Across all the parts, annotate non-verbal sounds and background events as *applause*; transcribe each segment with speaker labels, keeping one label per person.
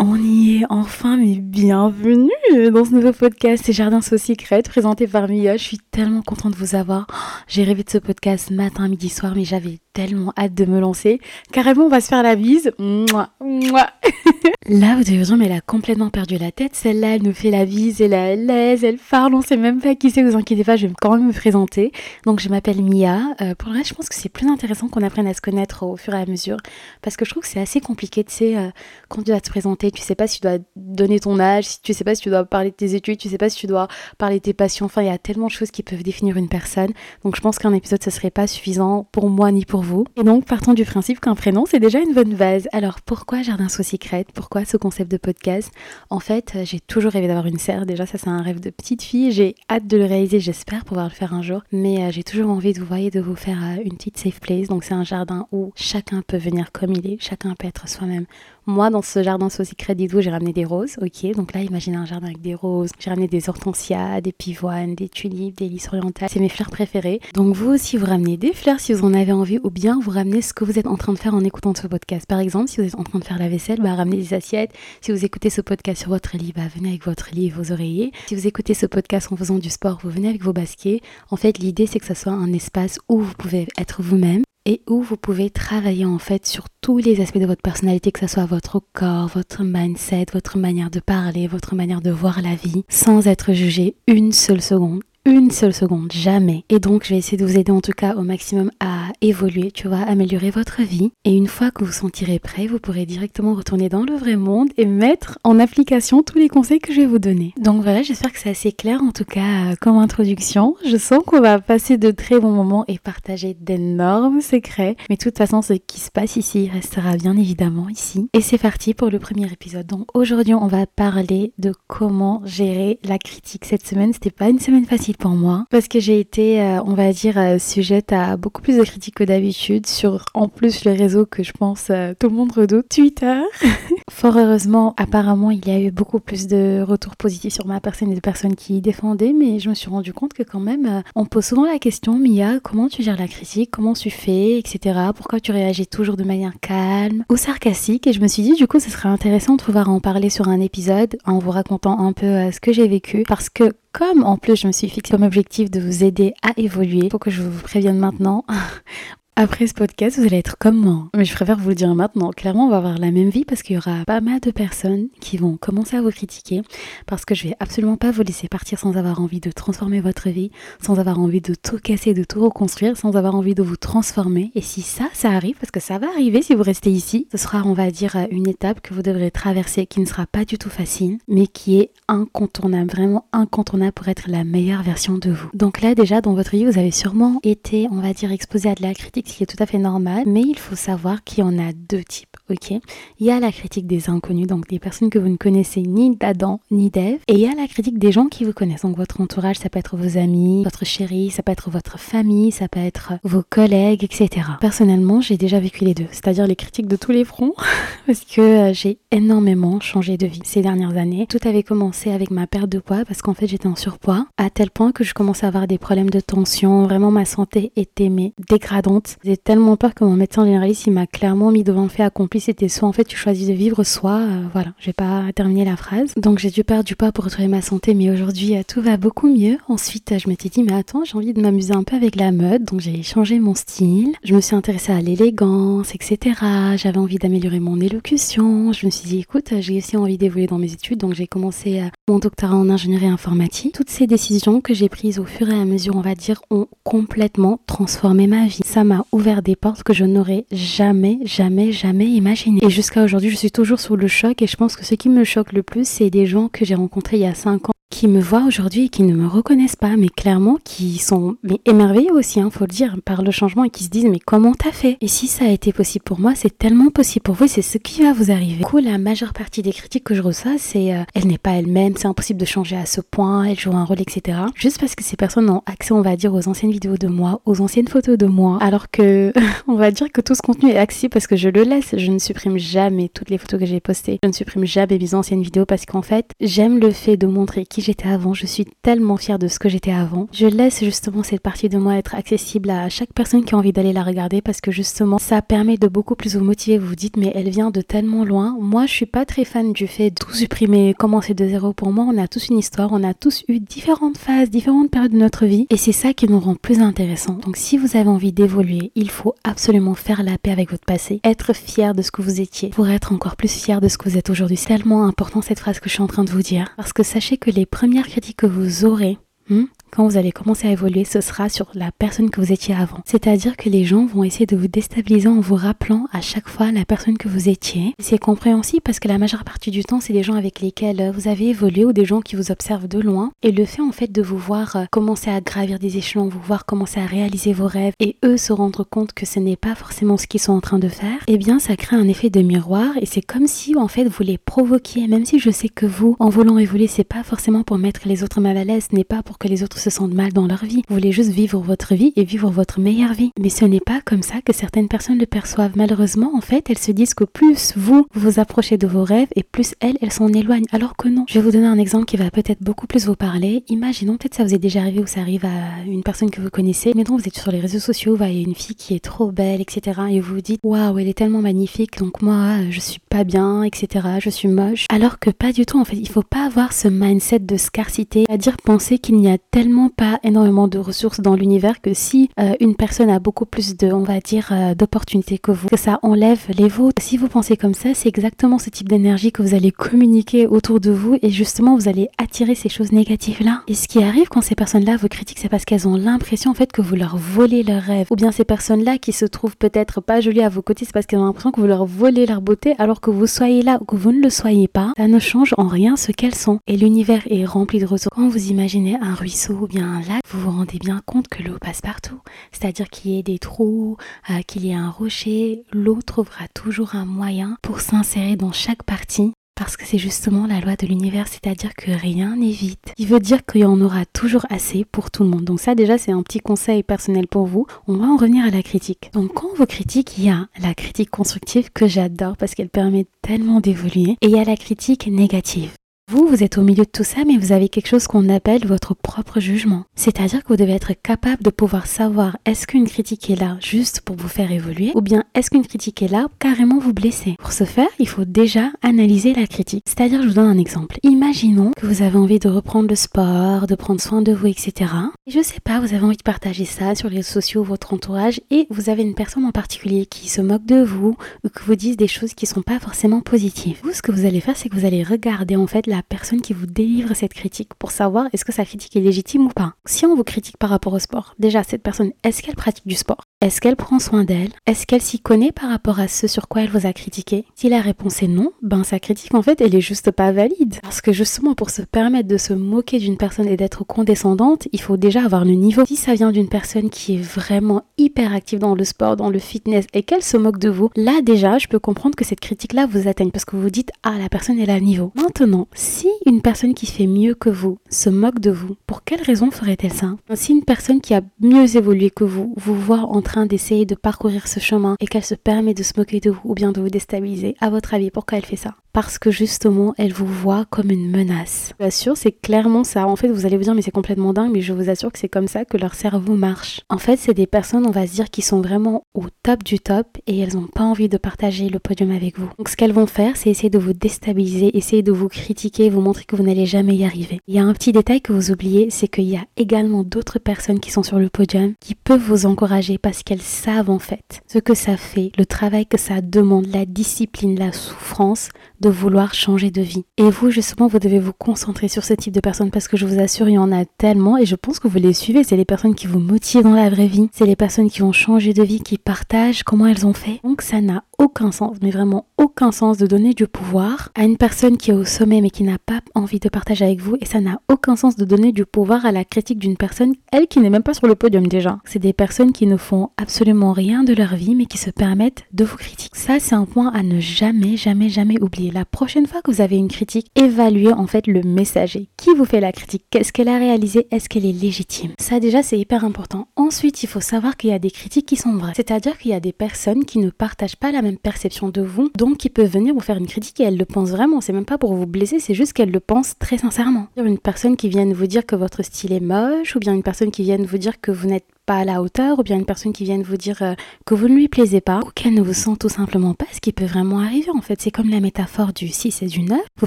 Speaker 1: On y est enfin, mais bienvenue dans ce nouveau podcast, c'est Jardins Sauce présenté par Mia. Je suis tellement contente de vous avoir. J'ai rêvé de ce podcast matin, midi, soir, mais j'avais tellement hâte de me lancer. Carrément, on va se faire la bise. Mouah, mouah. *laughs* Là, vous vous dire, mais elle a complètement perdu la tête. Celle-là, elle nous fait la bise, elle la laisse, elle parle, on sait même pas qui c'est, vous inquiétez pas, je vais quand même me présenter. Donc, je m'appelle Mia. Euh, pour le reste, je pense que c'est plus intéressant qu'on apprenne à se connaître au fur et à mesure. Parce que je trouve que c'est assez compliqué, tu sais, euh, quand tu dois te présenter, tu sais pas si tu dois donner ton âge, si tu sais pas si tu dois parler de tes études, tu sais pas si tu dois parler de tes passions. Enfin, il y a tellement de choses qui peuvent définir une personne. Donc, je pense qu'un épisode, ça serait pas suffisant pour moi ni pour Et donc, partons du principe qu'un prénom, c'est déjà une bonne base. Alors, pourquoi Jardin Sous Secret Pourquoi ce concept de podcast? En fait, euh, j'ai toujours rêvé d'avoir une serre. Déjà, ça, c'est un rêve de petite fille. J'ai hâte de le réaliser. J'espère pouvoir le faire un jour. Mais euh, j'ai toujours envie de vous voir de vous faire euh, une petite safe place. Donc, c'est un jardin où chacun peut venir comme il est. Chacun peut être soi-même. Moi, dans ce jardin sous secret dites j'ai ramené des roses. Ok, donc là, imaginez un jardin avec des roses. J'ai ramené des hortensias, des pivoines, des tulipes, des lys orientales. C'est mes fleurs préférées. Donc vous aussi, vous ramenez des fleurs si vous en avez envie, ou bien vous ramenez ce que vous êtes en train de faire en écoutant ce podcast. Par exemple, si vous êtes en train de faire la vaisselle, bah, ramenez des assiettes. Si vous écoutez ce podcast sur votre lit, bah, venez avec votre lit et vos oreillers. Si vous écoutez ce podcast en faisant du sport, vous venez avec vos baskets. En fait, l'idée, c'est que ça soit un espace où vous pouvez être vous-même et où vous pouvez travailler en fait sur tous les aspects de votre personnalité, que ce soit votre corps, votre mindset, votre manière de parler, votre manière de voir la vie, sans être jugé une seule seconde une seule seconde, jamais. Et donc, je vais essayer de vous aider en tout cas au maximum à évoluer, tu vois, améliorer votre vie. Et une fois que vous sentirez prêt, vous pourrez directement retourner dans le vrai monde et mettre en application tous les conseils que je vais vous donner. Donc voilà, j'espère que c'est assez clair en tout cas euh, comme introduction. Je sens qu'on va passer de très bons moments et partager d'énormes secrets. Mais de toute façon, ce qui se passe ici restera bien évidemment ici. Et c'est parti pour le premier épisode. Donc aujourd'hui, on va parler de comment gérer la critique. Cette semaine, c'était pas une semaine facile pour moi parce que j'ai été, euh, on va dire, euh, sujette à beaucoup plus de critiques que d'habitude sur en plus les réseaux que je pense euh, tout le monde redoute, Twitter. *laughs* Fort heureusement, apparemment, il y a eu beaucoup plus de retours positifs sur ma personne et de personnes qui défendaient, mais je me suis rendu compte que quand même, on pose souvent la question, Mia, comment tu gères la critique, comment tu fais, etc. Pourquoi tu réagis toujours de manière calme ou sarcastique Et je me suis dit, du coup, ce serait intéressant de pouvoir en parler sur un épisode en vous racontant un peu ce que j'ai vécu, parce que comme en plus je me suis fixé comme objectif de vous aider à évoluer, faut que je vous prévienne maintenant, *laughs* après ce podcast, vous allez être comme moi. Mais je préfère vous le dire maintenant. Clairement, on va avoir la même vie parce qu'il y aura pas mal de personnes qui vont commencer à vous critiquer parce que je vais absolument pas vous laisser partir sans avoir envie de transformer votre vie, sans avoir envie de tout casser, de tout reconstruire, sans avoir envie de vous transformer. Et si ça, ça arrive, parce que ça va arriver si vous restez ici, ce sera, on va dire, une étape que vous devrez traverser qui ne sera pas du tout facile, mais qui est incontournable, vraiment incontournable pour être la meilleure version de vous. Donc là, déjà, dans votre vie, vous avez sûrement été, on va dire, exposé à de la critique ce qui est tout à fait normal, mais il faut savoir qu'il y en a deux types, ok? Il y a la critique des inconnus, donc des personnes que vous ne connaissez ni d'Adam ni d'Ève, et il y a la critique des gens qui vous connaissent, donc votre entourage, ça peut être vos amis, votre chéri, ça peut être votre famille, ça peut être vos collègues, etc. Personnellement, j'ai déjà vécu les deux, c'est-à-dire les critiques de tous les fronts, *laughs* parce que euh, j'ai énormément changé de vie ces dernières années. Tout avait commencé avec ma perte de poids, parce qu'en fait j'étais en surpoids, à tel point que je commençais à avoir des problèmes de tension, vraiment ma santé était mais dégradante j'ai tellement peur que mon médecin généraliste, il m'a clairement mis devant le fait accompli. C'était soit en fait tu choisis de vivre, soit euh, voilà, je vais pas terminer la phrase. Donc j'ai dû perdre du poids pour retrouver ma santé, mais aujourd'hui euh, tout va beaucoup mieux. Ensuite, euh, je m'étais dit, mais attends, j'ai envie de m'amuser un peu avec la mode, donc j'ai changé mon style. Je me suis intéressée à l'élégance, etc. J'avais envie d'améliorer mon élocution. Je me suis dit, écoute, j'ai aussi envie d'évoluer dans mes études, donc j'ai commencé mon doctorat en ingénierie informatique. Toutes ces décisions que j'ai prises au fur et à mesure, on va dire, ont complètement transformé ma vie. Ça m'a ouvert des portes que je n'aurais jamais, jamais, jamais imaginées. Et jusqu'à aujourd'hui, je suis toujours sous le choc et je pense que ce qui me choque le plus, c'est des gens que j'ai rencontrés il y a 5 ans qui me voient aujourd'hui et qui ne me reconnaissent pas, mais clairement qui sont émerveillés aussi, hein, faut le dire, par le changement et qui se disent mais comment t'as fait? Et si ça a été possible pour moi, c'est tellement possible pour vous, c'est ce qui va vous arriver. Du coup, la majeure partie des critiques que je reçois, c'est euh, elle n'est pas elle-même, c'est impossible de changer à ce point, elle joue un rôle, etc. Juste parce que ces personnes ont accès, on va dire, aux anciennes vidéos de moi, aux anciennes photos de moi, alors que *laughs* on va dire que tout ce contenu est accessible parce que je le laisse, je ne supprime jamais toutes les photos que j'ai postées, je ne supprime jamais mes anciennes vidéos parce qu'en fait, j'aime le fait de montrer qui j'étais avant. Je suis tellement fière de ce que j'étais avant. Je laisse justement cette partie de moi être accessible à chaque personne qui a envie d'aller la regarder parce que justement ça permet de beaucoup plus vous motiver. Vous vous dites mais elle vient de tellement loin. Moi je suis pas très fan du fait de tout supprimer, commencer de zéro. Pour moi on a tous une histoire, on a tous eu différentes phases, différentes périodes de notre vie et c'est ça qui nous rend plus intéressants. Donc si vous avez envie d'évoluer, il faut absolument faire la paix avec votre passé, être fier de ce que vous étiez pour être encore plus fier de ce que vous êtes aujourd'hui. C'est tellement important cette phrase que je suis en train de vous dire parce que sachez que les premières critiques que vous aurez hmm, quand vous allez commencer à évoluer, ce sera sur la personne que vous étiez avant. C'est-à-dire que les gens vont essayer de vous déstabiliser en vous rappelant à chaque fois la personne que vous étiez. C'est compréhensible parce que la majeure partie du temps, c'est des gens avec lesquels vous avez évolué ou des gens qui vous observent de loin. Et le fait en fait de vous voir euh, commencer à gravir des échelons, vous voir commencer à réaliser vos rêves et eux se rendre compte que ce n'est pas forcément ce qu'ils sont en train de faire, eh bien ça crée un effet de miroir et c'est comme si en fait vous les provoquiez. Même si je sais que vous, en voulant évoluer, c'est pas forcément pour mettre les autres mal à l'aise, ce n'est pas pour que les autres se sentent mal dans leur vie. Vous voulez juste vivre votre vie et vivre votre meilleure vie. Mais ce n'est pas comme ça que certaines personnes le perçoivent. Malheureusement, en fait, elles se disent que plus vous vous approchez de vos rêves et plus elles, elles s'en éloignent. Alors que non. Je vais vous donner un exemple qui va peut-être beaucoup plus vous parler. Imaginons, peut-être ça vous est déjà arrivé ou ça arrive à une personne que vous connaissez. Mais donc vous êtes sur les réseaux sociaux, vous voyez une fille qui est trop belle, etc. Et vous vous dites, waouh, elle est tellement magnifique, donc moi, je suis pas bien, etc. Je suis moche. Alors que pas du tout, en fait. Il faut pas avoir ce mindset de scarcité, à dire penser qu'il n'y a tellement pas énormément de ressources dans l'univers que si euh, une personne a beaucoup plus de, on va dire, euh, d'opportunités que vous, que ça enlève les vôtres. Si vous pensez comme ça, c'est exactement ce type d'énergie que vous allez communiquer autour de vous et justement vous allez attirer ces choses négatives là. Et ce qui arrive quand ces personnes-là vous critiquent, c'est parce qu'elles ont l'impression en fait que vous leur volez leurs rêves. Ou bien ces personnes-là qui se trouvent peut-être pas jolies à vos côtés, c'est parce qu'elles ont l'impression que vous leur volez leur beauté alors que vous soyez là ou que vous ne le soyez pas. Ça ne change en rien ce qu'elles sont. Et l'univers est rempli de ressources. Quand vous imaginez un ruisseau ou bien un vous vous rendez bien compte que l'eau passe partout. C'est-à-dire qu'il y ait des trous, euh, qu'il y ait un rocher, l'eau trouvera toujours un moyen pour s'insérer dans chaque partie parce que c'est justement la loi de l'univers, c'est-à-dire que rien n'est vide. Il veut dire qu'il y en aura toujours assez pour tout le monde. Donc ça déjà c'est un petit conseil personnel pour vous. On va en revenir à la critique. Donc quand on vous critique, il y a la critique constructive que j'adore parce qu'elle permet tellement d'évoluer et il y a la critique négative. Vous, vous êtes au milieu de tout ça, mais vous avez quelque chose qu'on appelle votre propre jugement. C'est-à-dire que vous devez être capable de pouvoir savoir est-ce qu'une critique est là juste pour vous faire évoluer, ou bien est-ce qu'une critique est là carrément vous blesser. Pour ce faire, il faut déjà analyser la critique. C'est-à-dire, je vous donne un exemple. Imaginons que vous avez envie de reprendre le sport, de prendre soin de vous, etc. Et je sais pas, vous avez envie de partager ça sur les réseaux sociaux, votre entourage, et vous avez une personne en particulier qui se moque de vous, ou que vous dise des choses qui sont pas forcément positives. Vous, ce que vous allez faire, c'est que vous allez regarder en fait la personne qui vous délivre cette critique pour savoir est-ce que sa critique est légitime ou pas. Si on vous critique par rapport au sport, déjà cette personne, est-ce qu'elle pratique du sport? Est-ce qu'elle prend soin d'elle? Est-ce qu'elle s'y connaît par rapport à ce sur quoi elle vous a critiqué? Si la réponse est non, ben sa critique en fait elle est juste pas valide. Parce que justement pour se permettre de se moquer d'une personne et d'être condescendante, il faut déjà avoir le niveau. Si ça vient d'une personne qui est vraiment hyper active dans le sport, dans le fitness et qu'elle se moque de vous, là déjà je peux comprendre que cette critique là vous atteigne parce que vous dites ah la personne est à niveau. Maintenant, si une personne qui fait mieux que vous se moque de vous, pour quelle raison ferait-elle ça? Si une personne qui a mieux évolué que vous vous voit en d'essayer de parcourir ce chemin et qu'elle se permet de se moquer de vous ou bien de vous déstabiliser, à votre avis, pourquoi elle fait ça? Parce que justement elle vous voit comme une menace. Je vous assure, c'est clairement ça. En fait, vous allez vous dire mais c'est complètement dingue, mais je vous assure que c'est comme ça que leur cerveau marche. En fait, c'est des personnes, on va se dire, qui sont vraiment au top du top et elles n'ont pas envie de partager le podium avec vous. Donc ce qu'elles vont faire, c'est essayer de vous déstabiliser, essayer de vous critiquer, vous montrer que vous n'allez jamais y arriver. Il y a un petit détail que vous oubliez, c'est qu'il y a également d'autres personnes qui sont sur le podium qui peuvent vous encourager parce qu'elles savent en fait ce que ça fait, le travail que ça demande, la discipline, la souffrance de vouloir changer de vie. Et vous, justement, vous devez vous concentrer sur ce type de personnes parce que je vous assure, il y en a tellement et je pense que vous les suivez. C'est les personnes qui vous motivent dans la vraie vie. C'est les personnes qui ont changé de vie, qui partagent comment elles ont fait. Donc ça n'a aucun sens, mais vraiment aucun sens de donner du pouvoir à une personne qui est au sommet mais qui n'a pas envie de partager avec vous et ça n'a aucun sens de donner du pouvoir à la critique d'une personne, elle qui n'est même pas sur le podium déjà. C'est des personnes qui ne font absolument rien de leur vie mais qui se permettent de vous critiquer. Ça c'est un point à ne jamais, jamais, jamais oublier la prochaine fois que vous avez une critique, évaluez en fait le messager. Qui vous fait la critique? Qu'est-ce qu'elle a réalisé? Est-ce qu'elle est légitime? Ça déjà c'est hyper important. Ensuite, il faut savoir qu'il y a des critiques qui sont vraies. C'est-à-dire qu'il y a des personnes qui ne partagent pas la même perception de vous, donc qui peuvent venir vous faire une critique et elles le pensent vraiment. C'est même pas pour vous blesser, c'est juste qu'elles le pensent très sincèrement. Une personne qui vient vous dire que votre style est moche, ou bien une personne qui vient vous dire que vous n'êtes pas à la hauteur, ou bien une personne qui vient vous dire euh, que vous ne lui plaisez pas, ou qu'elle ne vous sent tout simplement pas, ce qui peut vraiment arriver en fait. C'est comme la métaphore du 6 et du 9. Vous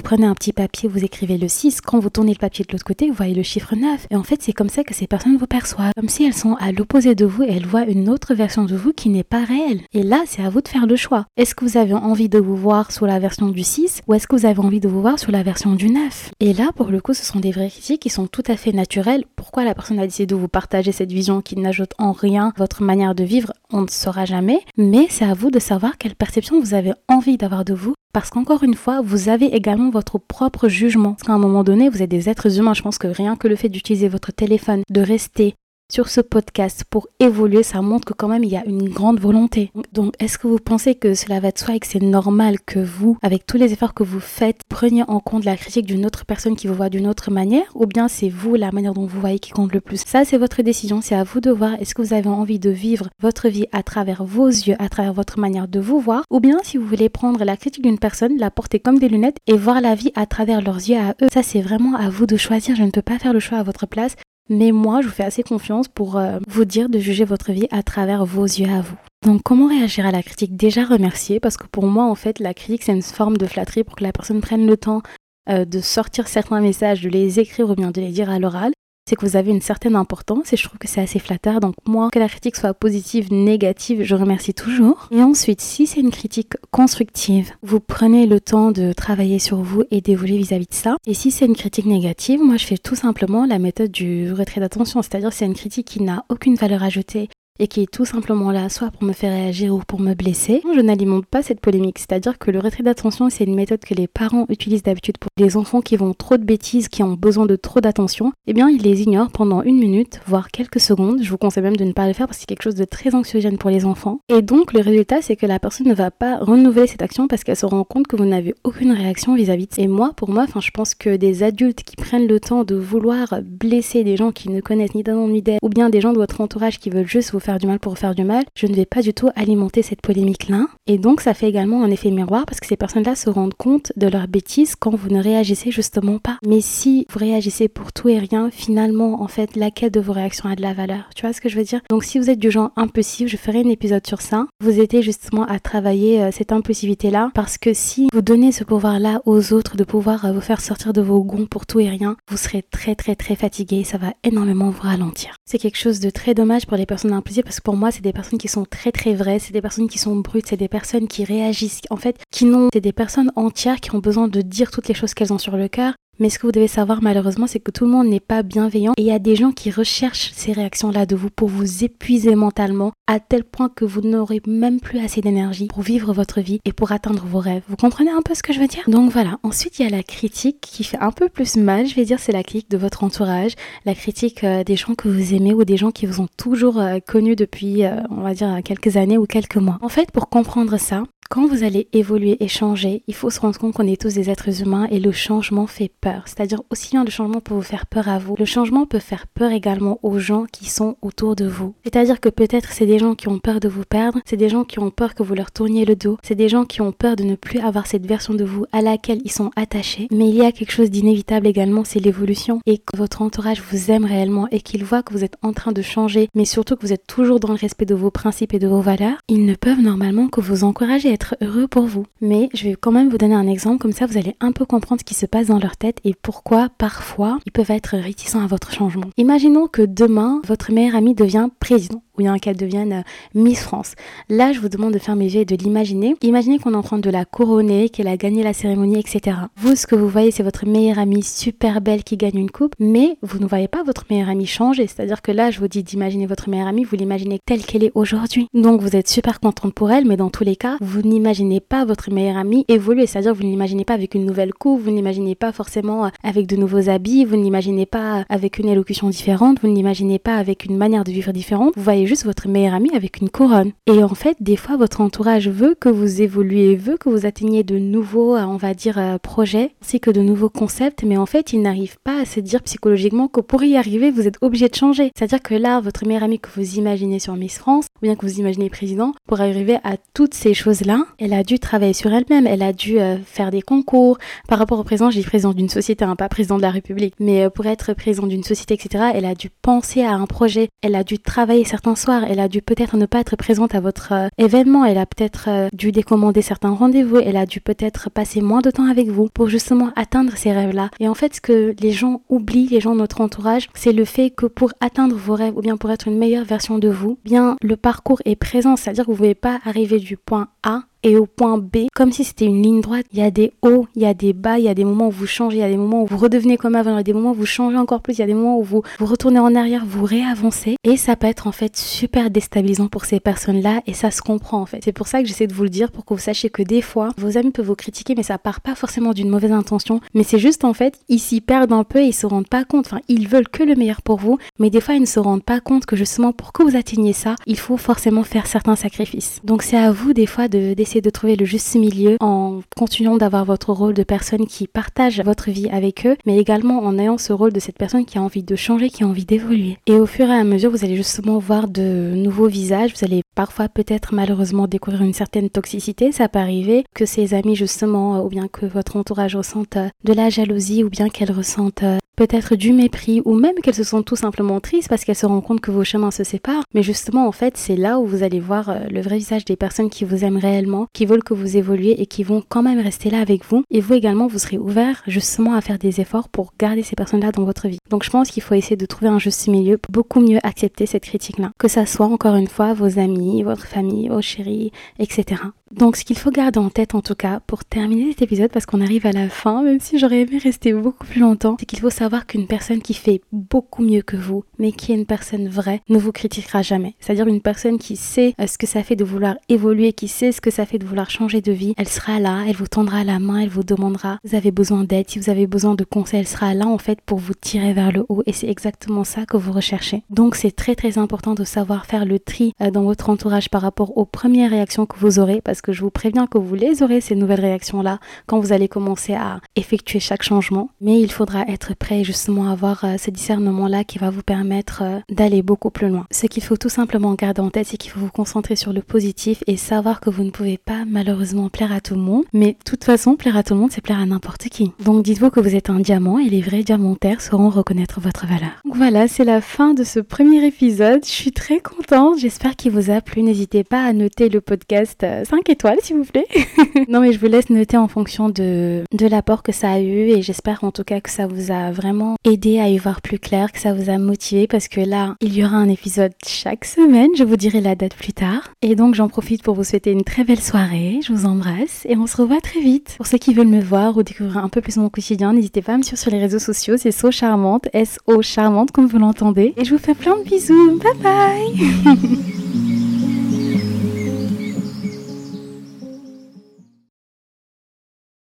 Speaker 1: prenez un petit papier, vous écrivez le 6, quand vous tournez le papier de l'autre côté, vous voyez le chiffre 9. Et en fait, c'est comme ça que ces personnes vous perçoivent. Comme si elles sont à l'opposé de vous et elles voient une autre version de vous qui n'est pas réelle. Et là, c'est à vous de faire le choix. Est-ce que vous avez envie de vous voir sous la version du 6 ou est-ce que vous avez envie de vous voir sous la version du 9 Et là, pour le coup, ce sont des vraies critiques qui sont tout à fait naturelles. Pourquoi la personne a décidé de vous partager cette vision qui n'ajoute en rien votre manière de vivre, on ne saura jamais, mais c'est à vous de savoir quelle perception vous avez envie d'avoir de vous. Parce qu'encore une fois, vous avez également votre propre jugement. Parce qu'à un moment donné, vous êtes des êtres humains. Je pense que rien que le fait d'utiliser votre téléphone, de rester sur ce podcast pour évoluer, ça montre que quand même il y a une grande volonté. Donc est-ce que vous pensez que cela va de soi et que c'est normal que vous, avec tous les efforts que vous faites, preniez en compte la critique d'une autre personne qui vous voit d'une autre manière ou bien c'est vous la manière dont vous voyez qui compte le plus? Ça c'est votre décision, c'est à vous de voir est-ce que vous avez envie de vivre votre vie à travers vos yeux, à travers votre manière de vous voir ou bien si vous voulez prendre la critique d'une personne, la porter comme des lunettes et voir la vie à travers leurs yeux à eux? Ça c'est vraiment à vous de choisir, je ne peux pas faire le choix à votre place. Mais moi, je vous fais assez confiance pour euh, vous dire de juger votre vie à travers vos yeux à vous. Donc comment réagir à la critique? Déjà remercier, parce que pour moi, en fait, la critique, c'est une forme de flatterie pour que la personne prenne le temps euh, de sortir certains messages, de les écrire ou bien de les dire à l'oral c'est que vous avez une certaine importance et je trouve que c'est assez flatteur. Donc moi, que la critique soit positive, négative, je remercie toujours. Et ensuite, si c'est une critique constructive, vous prenez le temps de travailler sur vous et d'évoluer vis-à-vis de ça. Et si c'est une critique négative, moi je fais tout simplement la méthode du retrait d'attention, c'est-à-dire c'est une critique qui n'a aucune valeur ajoutée et qui est tout simplement là soit pour me faire réagir ou pour me blesser. Je n'alimente pas cette polémique, c'est-à-dire que le retrait d'attention, c'est une méthode que les parents utilisent d'habitude pour les enfants qui vont trop de bêtises, qui ont besoin de trop d'attention. Eh bien, ils les ignorent pendant une minute, voire quelques secondes. Je vous conseille même de ne pas le faire parce que c'est quelque chose de très anxiogène pour les enfants. Et donc, le résultat, c'est que la personne ne va pas renouveler cette action parce qu'elle se rend compte que vous n'avez aucune réaction vis-à-vis de Et moi, pour moi, enfin, je pense que des adultes qui prennent le temps de vouloir blesser des gens qui ne connaissent ni d'un ni d'aide, ou bien des gens de votre entourage qui veulent juste vous faire du mal pour faire du mal, je ne vais pas du tout alimenter cette polémique-là. Et donc ça fait également un effet miroir parce que ces personnes-là se rendent compte de leurs bêtises quand vous ne réagissez justement pas. Mais si vous réagissez pour tout et rien, finalement, en fait, laquelle de vos réactions a de la valeur? Tu vois ce que je veux dire? Donc si vous êtes du genre impulsif, je ferai un épisode sur ça. Vous aidez justement à travailler euh, cette impulsivité-là parce que si vous donnez ce pouvoir-là aux autres de pouvoir euh, vous faire sortir de vos gonds pour tout et rien, vous serez très très très fatigué. Ça va énormément vous ralentir. C'est quelque chose de très dommage pour les personnes impulsives parce que pour moi, c'est des personnes qui sont très très vraies, c'est des personnes qui sont brutes, c'est des personnes qui réagissent, en fait, qui n'ont, c'est des personnes entières qui ont besoin de dire toutes les choses qu'elles ont sur le cœur mais ce que vous devez savoir malheureusement, c'est que tout le monde n'est pas bienveillant et il y a des gens qui recherchent ces réactions-là de vous pour vous épuiser mentalement à tel point que vous n'aurez même plus assez d'énergie pour vivre votre vie et pour atteindre vos rêves. Vous comprenez un peu ce que je veux dire? Donc voilà, ensuite il y a la critique qui fait un peu plus mal, je vais dire c'est la critique de votre entourage, la critique euh, des gens que vous aimez ou des gens qui vous ont toujours euh, connu depuis euh, on va dire quelques années ou quelques mois. En fait, pour comprendre ça, quand vous allez évoluer et changer, il faut se rendre compte qu'on est tous des êtres humains et le changement fait peur. C'est-à-dire aussi bien le changement peut vous faire peur à vous, le changement peut faire peur également aux gens qui sont autour de vous. C'est-à-dire que peut-être c'est des gens qui ont peur de vous perdre, c'est des gens qui ont peur que vous leur tourniez le dos, c'est des gens qui ont peur de ne plus avoir cette version de vous à laquelle ils sont attachés. Mais il y a quelque chose d'inévitable également, c'est l'évolution et que votre entourage vous aime réellement et qu'il voit que vous êtes en train de changer, mais surtout que vous êtes toujours dans le respect de vos principes et de vos valeurs, ils ne peuvent normalement que vous encourager heureux pour vous. Mais je vais quand même vous donner un exemple, comme ça vous allez un peu comprendre ce qui se passe dans leur tête et pourquoi parfois ils peuvent être réticents à votre changement. Imaginons que demain, votre meilleur ami devient président ou bien qu'elle devienne euh, Miss France. Là, je vous demande de faire mes yeux et de l'imaginer. Imaginez qu'on est en train de la couronner, qu'elle a gagné la cérémonie, etc. Vous, ce que vous voyez, c'est votre meilleure amie super belle qui gagne une coupe, mais vous ne voyez pas votre meilleure amie changer. C'est-à-dire que là, je vous dis d'imaginer votre meilleure amie, vous l'imaginez telle qu'elle est aujourd'hui. Donc, vous êtes super contente pour elle, mais dans tous les cas, vous n'imaginez pas votre meilleure amie évoluer. C'est-à-dire que vous n'imaginez pas avec une nouvelle coupe, vous n'imaginez pas forcément euh, avec de nouveaux habits, vous n'imaginez pas avec une élocution différente, vous n'imaginez pas avec une manière de vivre différente. Vous voyez juste votre meilleur ami avec une couronne. Et en fait, des fois, votre entourage veut que vous évoluez, veut que vous atteigniez de nouveaux, euh, on va dire, euh, projets, ainsi que de nouveaux concepts, mais en fait, il n'arrive pas à se dire psychologiquement que pour y arriver, vous êtes obligé de changer. C'est-à-dire que là, votre meilleur ami que vous imaginez sur Miss France, ou bien que vous imaginez président, pour arriver à toutes ces choses-là, elle a dû travailler sur elle-même, elle a dû euh, faire des concours. Par rapport au président, je dis président d'une société, hein, pas président de la République, mais pour être président d'une société, etc., elle a dû penser à un projet, elle a dû travailler certains soirs, elle a dû peut-être ne pas être présente à votre événement, elle a peut-être dû décommander certains rendez-vous, elle a dû peut-être passer moins de temps avec vous pour justement atteindre ces rêves-là. Et en fait, ce que les gens oublient, les gens de notre entourage, c'est le fait que pour atteindre vos rêves ou bien pour être une meilleure version de vous, bien le parcours est présent, c'est-à-dire que vous ne pouvez pas arriver du point A et au point B, comme si c'était une ligne droite. Il y a des hauts, il y a des bas, il y a des moments où vous changez, il y a des moments où vous redevenez comme avant, il y a des moments où vous changez encore plus, il y a des moments où vous, vous retournez en arrière, vous réavancez. Et ça peut être en fait super déstabilisant pour ces personnes-là et ça se comprend en fait. C'est pour ça que j'essaie de vous le dire pour que vous sachiez que des fois, vos amis peuvent vous critiquer, mais ça part pas forcément d'une mauvaise intention. Mais c'est juste en fait, ils s'y perdent un peu et ils se rendent pas compte. Enfin, ils veulent que le meilleur pour vous, mais des fois, ils ne se rendent pas compte que justement pour que vous atteigniez ça, il faut forcément faire certains sacrifices. Donc c'est à vous des fois de trouver le juste milieu en continuant d'avoir votre rôle de personne qui partage votre vie avec eux, mais également en ayant ce rôle de cette personne qui a envie de changer, qui a envie d'évoluer. Et au fur et à mesure, vous allez justement voir de nouveaux visages, vous allez parfois peut-être malheureusement découvrir une certaine toxicité, ça peut arriver que ces amis justement, ou bien que votre entourage ressente de la jalousie, ou bien qu'elle ressente peut-être du mépris ou même qu'elles se sont tout simplement tristes parce qu'elles se rendent compte que vos chemins se séparent. Mais justement, en fait, c'est là où vous allez voir euh, le vrai visage des personnes qui vous aiment réellement, qui veulent que vous évoluiez et qui vont quand même rester là avec vous. Et vous également, vous serez ouvert justement à faire des efforts pour garder ces personnes-là dans votre vie. Donc je pense qu'il faut essayer de trouver un juste milieu pour beaucoup mieux accepter cette critique-là. Que ça soit encore une fois vos amis, votre famille, vos chéris, etc. Donc ce qu'il faut garder en tête en tout cas pour terminer cet épisode parce qu'on arrive à la fin, même si j'aurais aimé rester beaucoup plus longtemps, c'est qu'il faut savoir qu'une personne qui fait beaucoup mieux que vous, mais qui est une personne vraie, ne vous critiquera jamais. C'est-à-dire une personne qui sait euh, ce que ça fait de vouloir évoluer, qui sait ce que ça fait de vouloir changer de vie, elle sera là, elle vous tendra la main, elle vous demandera, vous avez besoin d'aide, si vous avez besoin de conseils, elle sera là en fait pour vous tirer vers le haut et c'est exactement ça que vous recherchez. Donc c'est très très important de savoir faire le tri euh, dans votre entourage par rapport aux premières réactions que vous aurez parce que je vous préviens que vous les aurez ces nouvelles réactions-là quand vous allez commencer à effectuer chaque changement. Mais il faudra être prêt justement à avoir euh, ce discernement-là qui va vous permettre euh, d'aller beaucoup plus loin. Ce qu'il faut tout simplement garder en tête, c'est qu'il faut vous concentrer sur le positif et savoir que vous ne pouvez pas malheureusement plaire à tout le monde. Mais de toute façon, plaire à tout le monde, c'est plaire à n'importe qui. Donc dites-vous que vous êtes un diamant et les vrais diamantaires sauront reconnaître votre valeur. Voilà, c'est la fin de ce premier épisode. Je suis très contente. J'espère qu'il vous a plu. N'hésitez pas à noter le podcast 5 étoiles s'il vous plaît. *laughs* non, mais je vous laisse noter en fonction de, de l'apport que ça a eu et j'espère en tout cas que ça vous a vraiment aidé à y voir plus clair, que ça vous a motivé parce que là, il y aura un épisode chaque semaine. Je vous dirai la date plus tard. Et donc, j'en profite pour vous souhaiter une très belle soirée. Je vous embrasse et on se revoit très vite. Pour ceux qui veulent me voir ou découvrir un peu plus mon quotidien, n'hésitez pas à me suivre sur les réseaux sociaux. C'est So Charmante, S-O Charmante comme vous l'entendez. Et je vous fais plein de bisous. Bye bye *laughs*